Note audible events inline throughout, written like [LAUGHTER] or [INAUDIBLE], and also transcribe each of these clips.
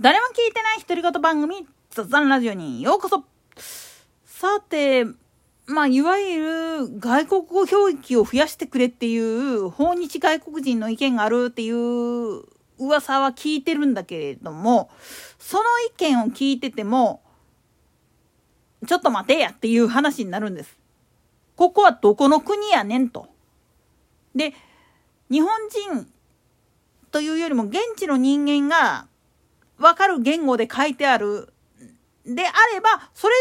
誰も聞いてない独り言番組雑談ラジオにようこそさて、まあ、いわゆる外国語表記を増やしてくれっていう訪日外国人の意見があるっていう噂は聞いてるんだけれども、その意見を聞いてても、ちょっと待てやっていう話になるんです。ここはどこの国やねんと。で、日本人というよりも現地の人間がわかる言語で書いてあるであれば、それ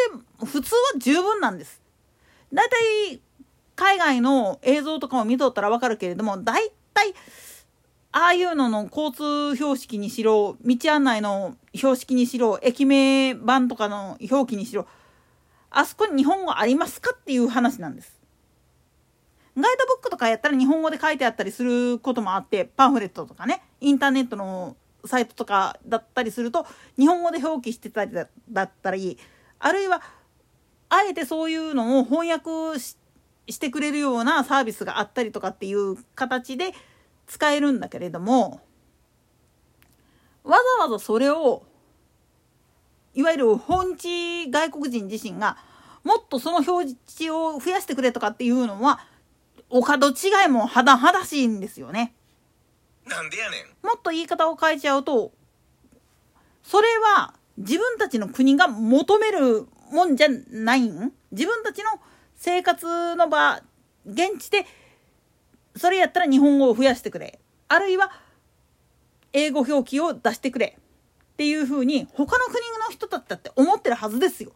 普通は十分なんです。だいたい海外の映像とかも見とったらわかるけれども、だいたいああいうのの交通標識にしろ、道案内の標識にしろ、駅名版とかの表記にしろ、あそこに日本語ありますかっていう話なんです。ガイドブックとかやったら日本語で書いてあったりすることもあって、パンフレットとかね、インターネットのサイトとかだったりすると、日本語で表記してたりだったり、あるいは、あえてそういうのを翻訳してくれるようなサービスがあったりとかっていう形で使えるんだけれども、わざわざそれを、いわゆる本地外国人自身が、もっとその表示を増やしてくれとかっていうのは、お門違いも肌肌しいんですよね。なんでやねん。もっと言い方を変えちゃうと、それは自分たちの国が求めるもんじゃないん？自分たちの生活の場、現地で、それやったら日本語を増やしてくれ。あるいは、英語表記を出してくれ。っていうふうに、他の国の人たちだって思ってるはずですよ。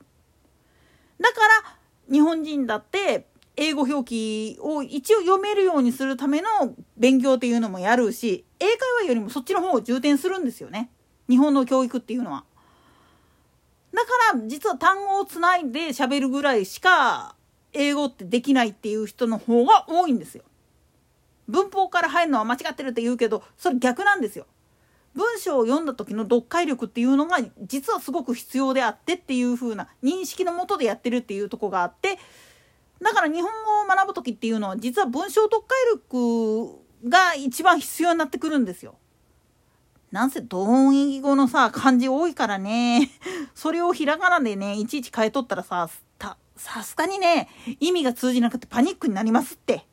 だから、日本人だって、英語表記を一応読めるようにするための勉強っていうのもやるし、英会話よりもそっちの方を重点するんですよね。日本の教育っていうのは。だから実は単語をつないで喋るぐらいしか英語ってできないっていう人の方が多いんですよ。文法から入るのは間違ってるって言うけど、それ逆なんですよ。文章を読んだ時の読解力っていうのが実はすごく必要であってっていう風な認識のもとでやってるっていうとこがあって、だから日本語を学ぶ時っていうのは実は文章読解力が一番必要になってくるんですよ。なんせ同音異義語のさ漢字多いからね [LAUGHS] それをひらがなでねいちいち変えとったらささすがにね意味が通じなくてパニックになりますって。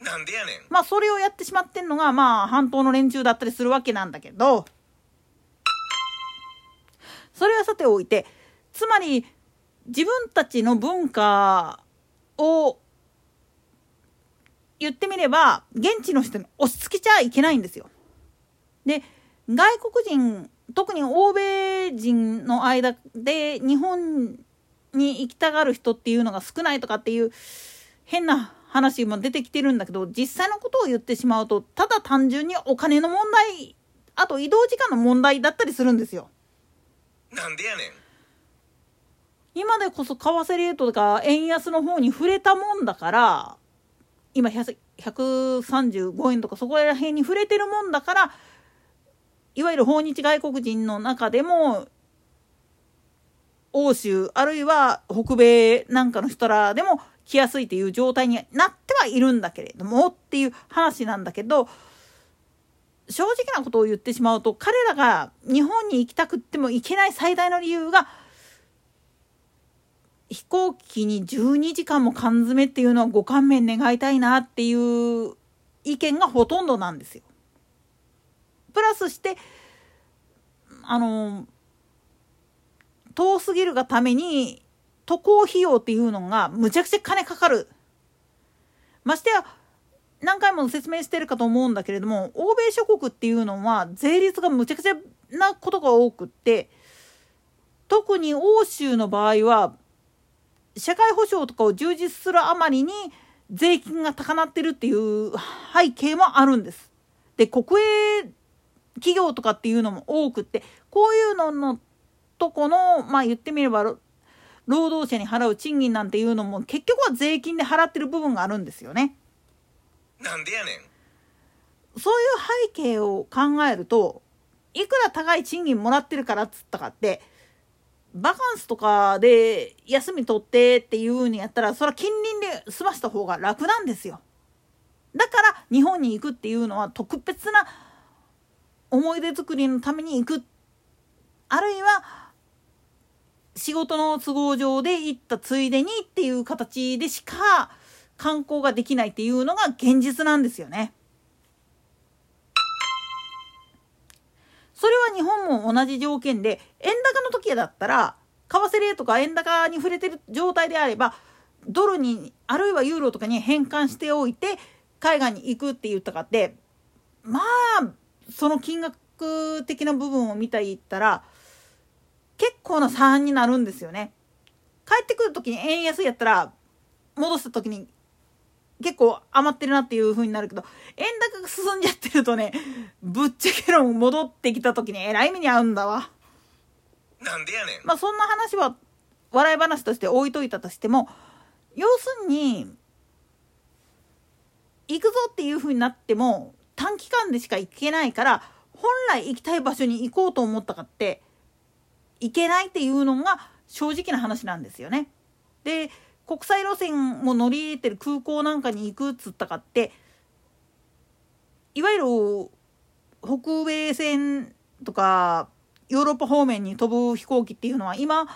なんでやねん。まあそれをやってしまってんのがまあ半島の連中だったりするわけなんだけどそれはさておいてつまり自分たちの文化を言ってみれば現地の人に押し付けちゃいけないんですよ。で外国人特に欧米人の間で日本に行きたがる人っていうのが少ないとかっていう変な話も出てきてるんだけど実際のことを言ってしまうとただ単純にお金の問題あと移動時間の問題だったりするんですよ。なんでやねん。今でこそ為替レートとか円安の方に触れたもんだから今135円とかそこら辺に触れてるもんだからいわゆる訪日外国人の中でも欧州あるいは北米なんかの人らでも来やすいっていう状態になってはいるんだけれどもっていう話なんだけど正直なことを言ってしまうと彼らが日本に行きたくっても行けない最大の理由が飛行機に12時間も缶詰っていうのはご勘弁願いたいなっていう意見がほとんどなんですよ。プラスしてあの遠すぎるがために渡航費用っていうのがむちゃくちゃ金かかる。ましてや何回も説明してるかと思うんだけれども欧米諸国っていうのは税率がむちゃくちゃなことが多くって特に欧州の場合は社会保障とかを充実するあまりに税金が高なってるっていう背景もあるんです。で国営企業とかっていうのも多くってこういうののとこのまあ言ってみれば労働者に払う賃金なんていうのも結局は税金で払ってる部分があるんですよね。なんでやねん。そういう背景を考えるといくら高い賃金もらってるからっつったかってバカンスとかで休み取ってっていう風にやったらそれは近隣で済ました方が楽なんですよ。だから日本に行くっていうのは特別な思い出作りのために行くあるいは仕事の都合上で行ったついでにっていう形でしか観光ができないっていうのが現実なんですよね。それは日本も同じ条件で円高の時だったら為替レートが円高に触れてる状態であればドルにあるいはユーロとかに変換しておいて海外に行くって言ったかってまあその金額的な部分を見た言ったら結構な差になるんですよね。帰ってくる時に円安やったら戻した時に結構余ってるなっていう風になるけど円高が進んじゃってるとねぶっちゃけ論戻ってきた時にえらい目に遭うんだわ。なんでやねん。まあそんな話は笑い話として置いといたとしても要するに行くぞっていう風になっても短期間でしか行けないから本来行きたい場所に行こうと思ったかって行けないっていうのが正直な話なんですよね。で国際路線も乗り入れてる空港なんかに行くっつったかっていわゆる北米線とかヨーロッパ方面に飛ぶ飛行機っていうのは今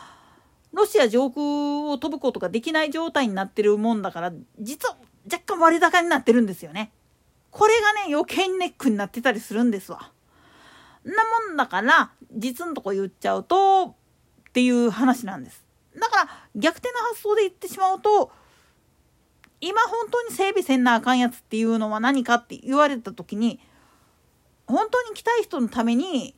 ロシア上空を飛ぶことができない状態になってるもんだから実は若干割高になってるんですよね。これがね余計にネックになってたりするんですわ。なもんだから実のとこ言っちゃうとっていう話なんです。だから逆転の発想で言ってしまうと今本当に整備せんなあかんやつっていうのは何かって言われた時に本当に来たい人のために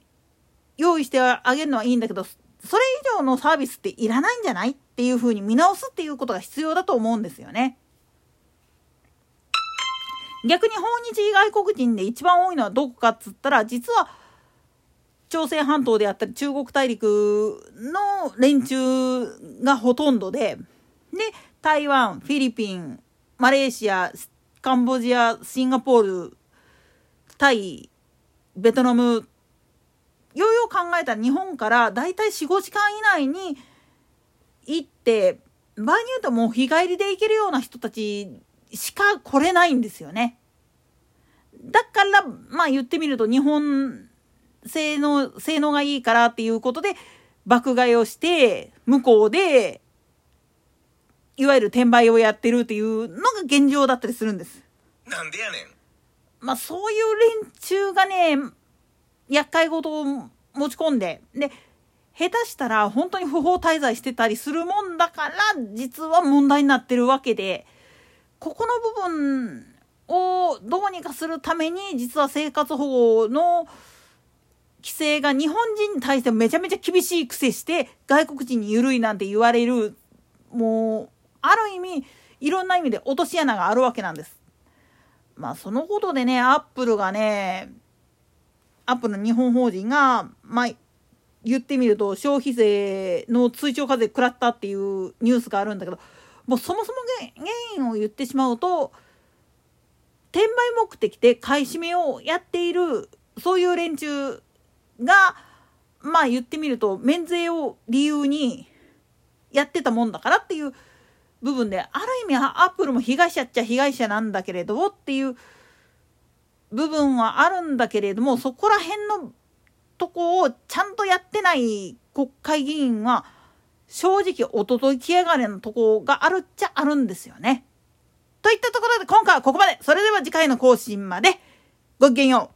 用意してあげるのはいいんだけどそれ以上のサービスっていらないんじゃないっていうふうに見直すっていうことが必要だと思うんですよね。逆に訪日外国人で一番多いのはどこかっつったら実は朝鮮半島であったり中国大陸の連中がほとんどでで台湾フィリピンマレーシアカンボジアシンガポールタイベトナムようよう考えたら日本からだいたい45時間以内に行って場合によってはもう日帰りで行けるような人たちしか来れないんですよね。だからまあ言ってみると日本性能性能がいいからっていうことで爆買いをして向こうでいわゆる転売をやってるっていうのが現状だったりするんです。なんでやねん。まあそういう連中がね厄介事を持ち込んでで下手したら本当に不法滞在してたりするもんだから実は問題になってるわけでここの部分をどうにかするために実は生活保護の規制が日本人に対してめちゃめちゃ厳しい癖して外国人に緩いなんて言われるもうある意味いろんな意味で落とし穴があるわけなんです。まあそのことでねアップルがねアップルの日本法人がまあ言ってみると消費税の追徴課税食らったっていうニュースがあるんだけどもうそもそも原因を言ってしまうと転売目的で買い占めをやっているそういう連中がまあ言ってみると免税を理由にやってたもんだからっていう部分である意味アップルも被害者っちゃ被害者なんだけれどっていう部分はあるんだけれどもそこら辺のとこをちゃんとやってない国会議員は正直おととい来やがれのとこがあるっちゃあるんですよね。といったところで今回はここまで。それでは次回の更新まで。ごきげんよう。